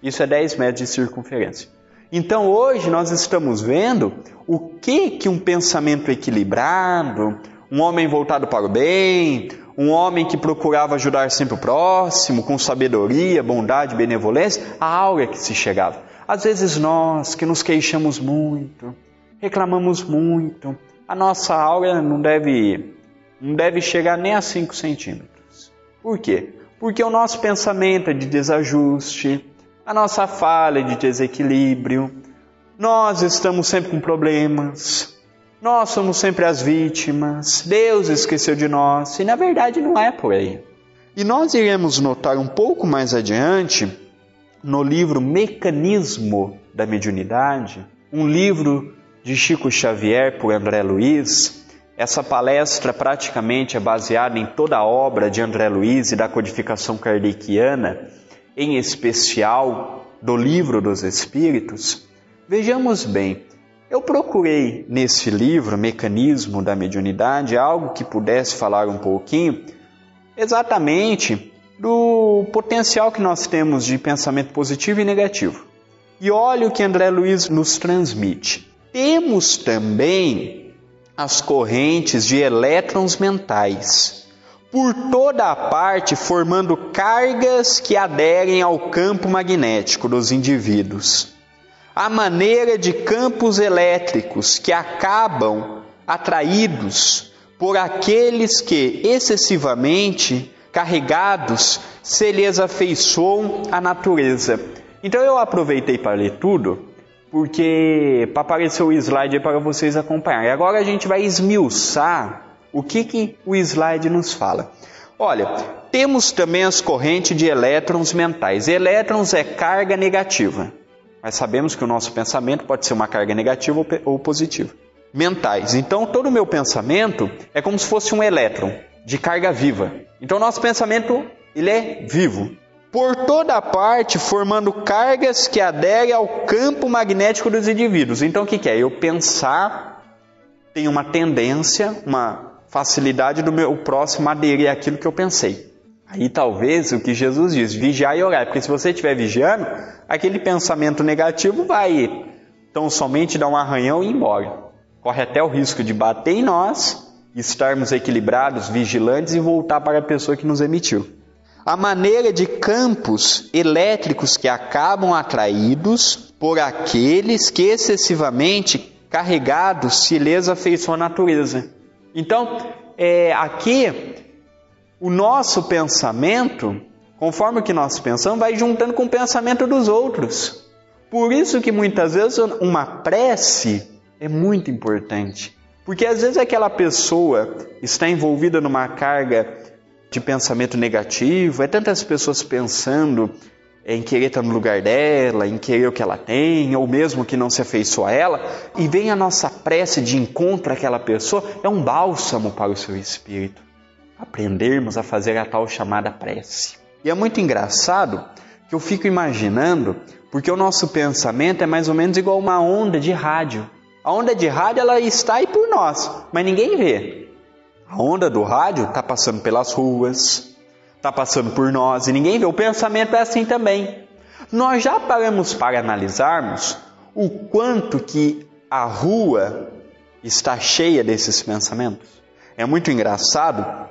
Isso é 10 metros de circunferência. Então, hoje nós estamos vendo o que que um pensamento equilibrado, um homem voltado para o bem, um homem que procurava ajudar sempre o próximo, com sabedoria, bondade, benevolência, a aura que se chegava. Às vezes nós que nos queixamos muito, reclamamos muito, a nossa aura não deve, não deve chegar nem a 5 centímetros. Por quê? Porque o nosso pensamento é de desajuste, a nossa falha é de desequilíbrio, nós estamos sempre com problemas, nós somos sempre as vítimas, Deus esqueceu de nós, e na verdade não é por aí. E nós iremos notar um pouco mais adiante, no livro Mecanismo da Mediunidade, um livro de Chico Xavier por André Luiz. Essa palestra praticamente é baseada em toda a obra de André Luiz e da codificação kardeciana, em especial do Livro dos Espíritos. Vejamos bem, eu procurei nesse livro, Mecanismo da Mediunidade, algo que pudesse falar um pouquinho exatamente do potencial que nós temos de pensamento positivo e negativo. E olha o que André Luiz nos transmite. Temos também as correntes de elétrons mentais, por toda a parte, formando cargas que aderem ao campo magnético dos indivíduos. A maneira de campos elétricos que acabam atraídos por aqueles que excessivamente carregados se lhes afeiçoam a natureza. Então eu aproveitei para ler tudo, porque para aparecer o slide para vocês acompanharem. Agora a gente vai esmiuçar o que, que o slide nos fala? Olha, temos também as correntes de elétrons mentais. Elétrons é carga negativa. Mas sabemos que o nosso pensamento pode ser uma carga negativa ou positiva. Mentais. Então, todo o meu pensamento é como se fosse um elétron de carga viva. Então, nosso pensamento ele é vivo. Por toda parte, formando cargas que aderem ao campo magnético dos indivíduos. Então, o que, que é? Eu pensar tem uma tendência, uma facilidade do meu próximo aderir àquilo que eu pensei. Aí talvez o que Jesus diz, vigiar e orar, porque se você estiver vigiando, aquele pensamento negativo vai então somente dar um arranhão e ir embora. Corre até o risco de bater em nós, estarmos equilibrados, vigilantes e voltar para a pessoa que nos emitiu. A maneira de campos elétricos que acabam atraídos por aqueles que excessivamente carregados se lhes afeiçoam a natureza. Então, é, aqui, o nosso pensamento, conforme o que nós pensamos, vai juntando com o pensamento dos outros. Por isso que muitas vezes uma prece é muito importante. Porque às vezes aquela pessoa está envolvida numa carga de pensamento negativo, é tantas pessoas pensando em querer estar no lugar dela, em querer o que ela tem, ou mesmo que não se afeiçoa a ela, e vem a nossa prece de encontro àquela pessoa, é um bálsamo para o seu espírito. Aprendermos a fazer a tal chamada prece. E é muito engraçado que eu fico imaginando, porque o nosso pensamento é mais ou menos igual uma onda de rádio. A onda de rádio ela está aí por nós, mas ninguém vê. A onda do rádio está passando pelas ruas, está passando por nós e ninguém vê. O pensamento é assim também. Nós já paramos para analisarmos o quanto que a rua está cheia desses pensamentos. É muito engraçado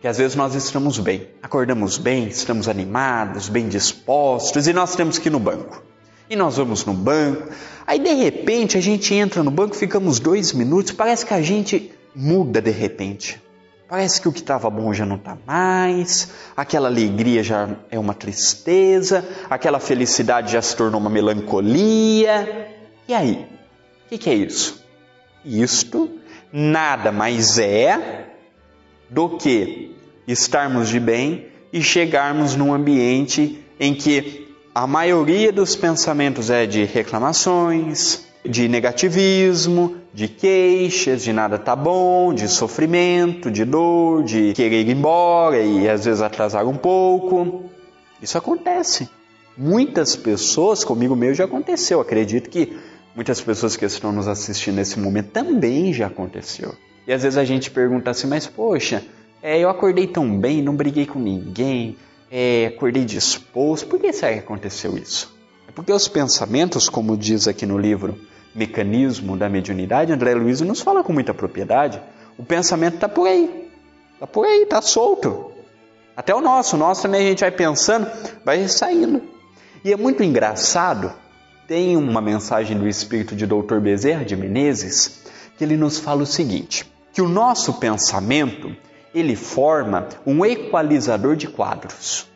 que às vezes nós estamos bem, acordamos bem, estamos animados, bem dispostos e nós temos que ir no banco. E nós vamos no banco, aí de repente a gente entra no banco, ficamos dois minutos, parece que a gente muda de repente. Parece que o que estava bom já não está mais, aquela alegria já é uma tristeza, aquela felicidade já se tornou uma melancolia. E aí? O que, que é isso? Isto nada mais é do que estarmos de bem e chegarmos num ambiente em que a maioria dos pensamentos é de reclamações, de negativismo, de queixas, de nada tá bom, de sofrimento, de dor, de querer ir embora e às vezes atrasar um pouco. Isso acontece. Muitas pessoas, comigo mesmo já aconteceu, acredito que muitas pessoas que estão nos assistindo nesse momento também já aconteceu. E às vezes a gente pergunta assim, mas poxa, é, eu acordei tão bem, não briguei com ninguém, é, acordei disposto, por que será que aconteceu isso? É porque os pensamentos, como diz aqui no livro Mecanismo da Mediunidade, André Luiz nos fala com muita propriedade, o pensamento está por aí, está por aí, está solto. Até o nosso, o nosso também a gente vai pensando, vai saindo. E é muito engraçado, tem uma mensagem do espírito de Dr. Bezerra de Menezes, que ele nos fala o seguinte, que o nosso pensamento, ele forma um equalizador de quadros.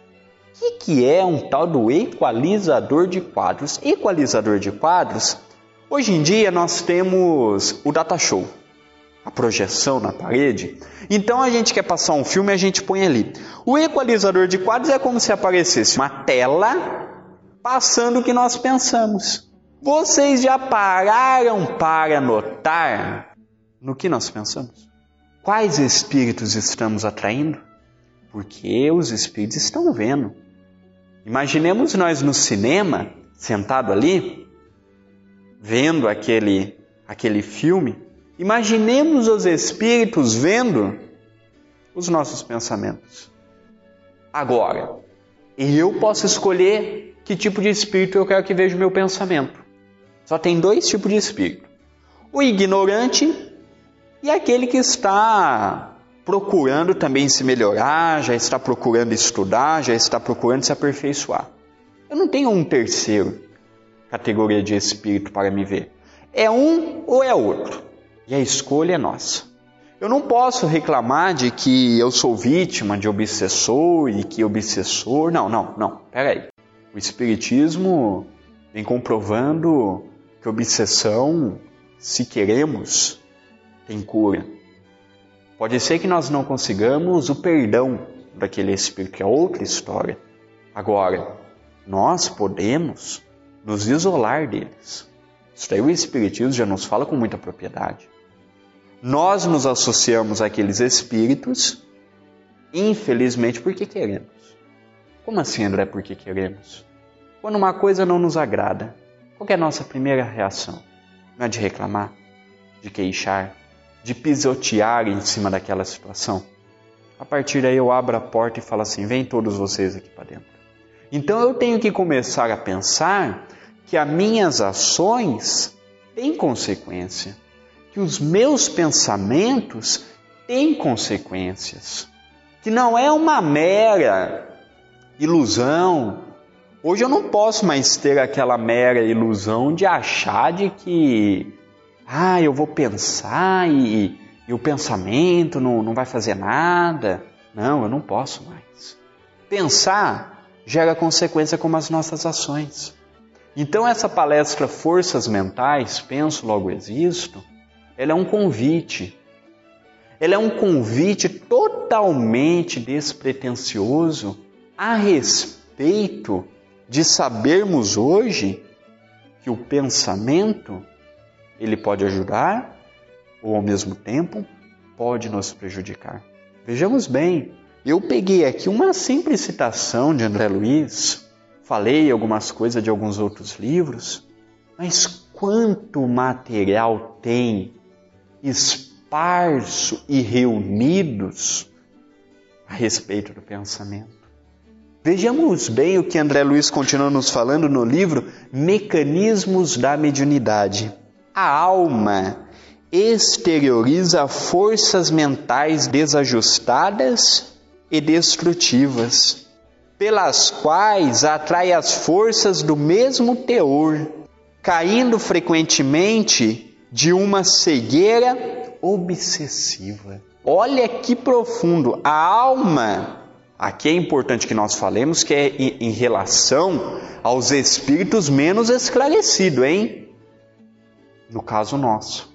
O que, que é um tal do equalizador de quadros? Equalizador de quadros, hoje em dia nós temos o data show, a projeção na parede. Então a gente quer passar um filme, a gente põe ali. O equalizador de quadros é como se aparecesse uma tela passando o que nós pensamos. Vocês já pararam para notar no que nós pensamos? Quais espíritos estamos atraindo? Porque os espíritos estão vendo. Imaginemos nós no cinema, sentado ali, vendo aquele, aquele filme. Imaginemos os espíritos vendo os nossos pensamentos. Agora, eu posso escolher que tipo de espírito eu quero que veja o meu pensamento. Só tem dois tipos de espírito: o ignorante e aquele que está procurando também se melhorar, já está procurando estudar, já está procurando se aperfeiçoar. Eu não tenho um terceiro categoria de espírito para me ver. É um ou é outro. E a escolha é nossa. Eu não posso reclamar de que eu sou vítima de obsessor e que obsessor. Não, não, não. Peraí. O Espiritismo vem comprovando que obsessão, se queremos, tem cura. Pode ser que nós não consigamos o perdão daquele espírito, que é outra história. Agora, nós podemos nos isolar deles. Isso daí o Espiritismo já nos fala com muita propriedade. Nós nos associamos àqueles espíritos, infelizmente, porque queremos. Como assim, André, porque queremos? Quando uma coisa não nos agrada, qual é a nossa primeira reação? Não é de reclamar, de queixar, de pisotear em cima daquela situação? A partir daí eu abro a porta e falo assim: vem todos vocês aqui para dentro. Então eu tenho que começar a pensar que as minhas ações têm consequência, que os meus pensamentos têm consequências, que não é uma mera ilusão. Hoje eu não posso mais ter aquela mera ilusão de achar de que, ah, eu vou pensar e, e o pensamento não, não vai fazer nada. Não, eu não posso mais. Pensar gera consequência como as nossas ações. Então essa palestra Forças Mentais, Penso Logo Existo, ela é um convite. Ela é um convite totalmente despretensioso a respeito de sabermos hoje que o pensamento ele pode ajudar ou ao mesmo tempo pode nos prejudicar. Vejamos bem, eu peguei aqui uma simples citação de André Luiz, falei algumas coisas de alguns outros livros, mas quanto material tem esparso e reunidos a respeito do pensamento? Vejamos bem o que André Luiz continua nos falando no livro Mecanismos da Mediunidade. A alma exterioriza forças mentais desajustadas e destrutivas pelas quais atrai as forças do mesmo teor, caindo frequentemente de uma cegueira obsessiva. Olha que profundo. A alma, aqui é importante que nós falemos que é em relação aos espíritos menos esclarecidos, hein? No caso nosso.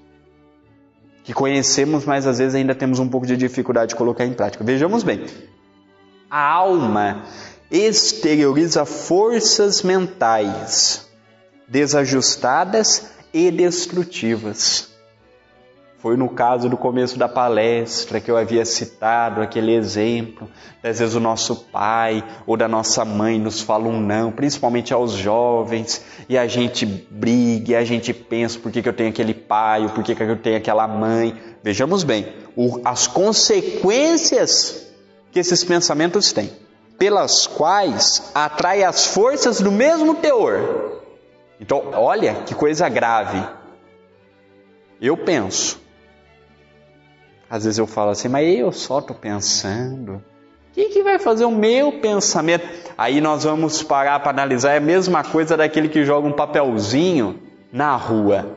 Que conhecemos, mas às vezes ainda temos um pouco de dificuldade de colocar em prática. Vejamos bem. A alma exterioriza forças mentais desajustadas e destrutivas. Foi no caso do começo da palestra que eu havia citado aquele exemplo. Às vezes o nosso pai ou da nossa mãe nos fala um não, principalmente aos jovens, e a gente briga, e a gente pensa por que, que eu tenho aquele pai, ou por que, que eu tenho aquela mãe. Vejamos bem, as consequências que esses pensamentos têm pelas quais atrai as forças do mesmo teor. Então, olha que coisa grave. Eu penso. Às vezes eu falo assim, mas eu só estou pensando. O que, vai fazer o meu pensamento? Aí nós vamos parar para analisar. É a mesma coisa daquele que joga um papelzinho na rua.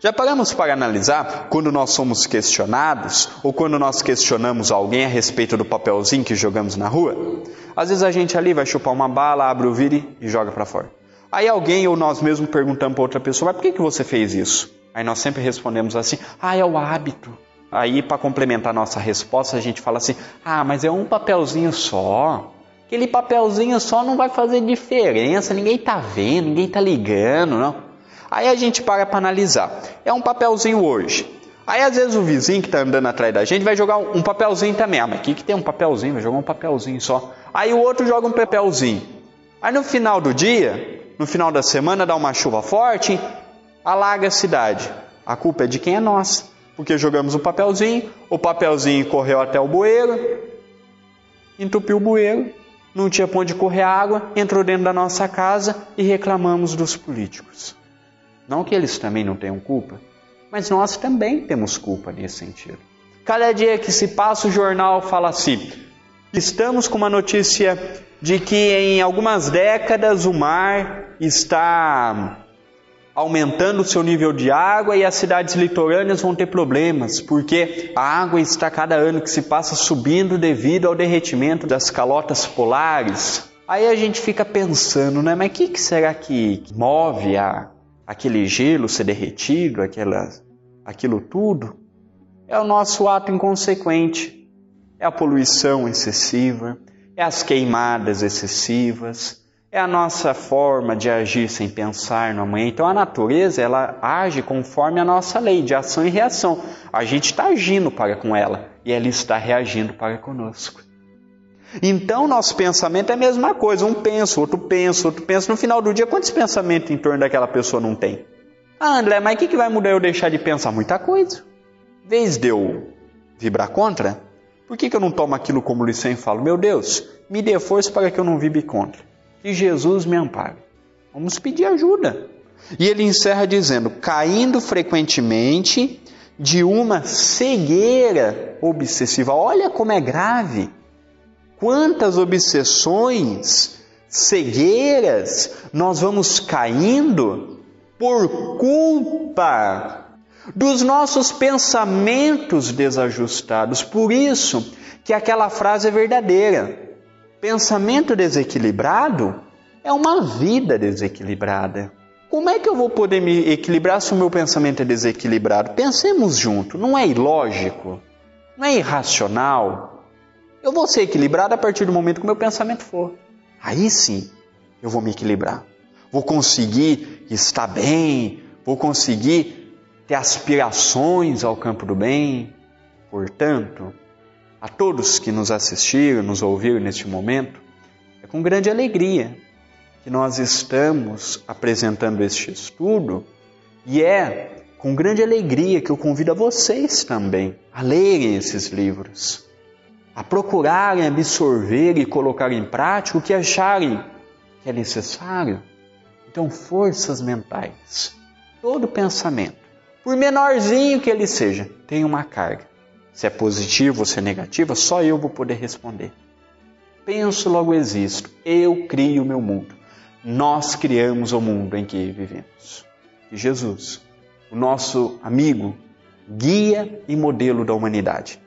Já paramos para analisar quando nós somos questionados ou quando nós questionamos alguém a respeito do papelzinho que jogamos na rua? Às vezes a gente ali vai chupar uma bala, abre o vire e joga para fora. Aí alguém ou nós mesmos perguntamos para outra pessoa, mas por que, que você fez isso? Aí nós sempre respondemos assim, ah, é o hábito. Aí para complementar nossa resposta a gente fala assim, ah, mas é um papelzinho só. Aquele papelzinho só não vai fazer diferença, ninguém tá vendo, ninguém tá ligando, não. Aí a gente para para analisar. É um papelzinho hoje. Aí às vezes o vizinho que está andando atrás da gente vai jogar um papelzinho também. Ah, mas aqui que tem um papelzinho, vai jogar um papelzinho só. Aí o outro joga um papelzinho. Aí no final do dia, no final da semana, dá uma chuva forte, alaga a cidade. A culpa é de quem é nossa. Porque jogamos o papelzinho, o papelzinho correu até o bueiro, entupiu o bueiro, não tinha ponto de correr água, entrou dentro da nossa casa e reclamamos dos políticos. Não que eles também não tenham culpa, mas nós também temos culpa nesse sentido. Cada dia que se passa o jornal fala assim: estamos com uma notícia de que em algumas décadas o mar está aumentando o seu nível de água e as cidades litorâneas vão ter problemas, porque a água está cada ano que se passa subindo devido ao derretimento das calotas polares. Aí a gente fica pensando, né? Mas o que, que, será que move a, aquele gelo ser derretido, aquela, aquilo tudo? É o nosso ato inconsequente, é a poluição excessiva, é as queimadas excessivas, é a nossa forma de agir sem pensar no amanhã. Então a natureza ela age conforme a nossa lei de ação e reação. A gente está agindo para com ela e ela está reagindo para conosco. Então nosso pensamento é a mesma coisa. Um pensa, outro pensa, outro pensa. No final do dia, quantos pensamentos em torno daquela pessoa não tem? Ah, André, mas o que, que vai mudar eu deixar de pensar? Muita coisa. Vez de eu vibrar contra, por que, que eu não tomo aquilo como lição e falo, meu Deus, me dê força para que eu não vibre contra? Que Jesus me ampare. Vamos pedir ajuda. E ele encerra dizendo: caindo frequentemente de uma cegueira obsessiva. Olha como é grave. Quantas obsessões, cegueiras nós vamos caindo por culpa dos nossos pensamentos desajustados. Por isso que aquela frase é verdadeira. Pensamento desequilibrado é uma vida desequilibrada. Como é que eu vou poder me equilibrar se o meu pensamento é desequilibrado? Pensemos junto, não é ilógico, não é irracional. Eu vou ser equilibrado a partir do momento que o meu pensamento for. Aí sim, eu vou me equilibrar. Vou conseguir estar bem, vou conseguir ter aspirações ao campo do bem. Portanto, a todos que nos assistiram, nos ouviram neste momento, é com grande alegria que nós estamos apresentando este estudo e é com grande alegria que eu convido a vocês também a lerem esses livros, a procurarem absorver e colocar em prática o que acharem que é necessário. Então, forças mentais, todo pensamento, por menorzinho que ele seja, tem uma carga se é positivo ou se é negativo, só eu vou poder responder. Penso, logo existo. Eu crio o meu mundo. Nós criamos o mundo em que vivemos. E Jesus, o nosso amigo, guia e modelo da humanidade,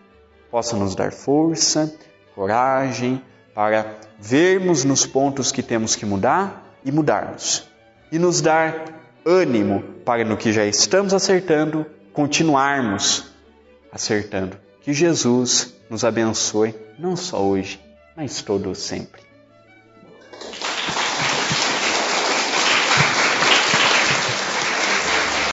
possa nos dar força, coragem para vermos nos pontos que temos que mudar e mudarmos. E nos dar ânimo para no que já estamos acertando, continuarmos acertando. Que Jesus nos abençoe, não só hoje, mas todo sempre.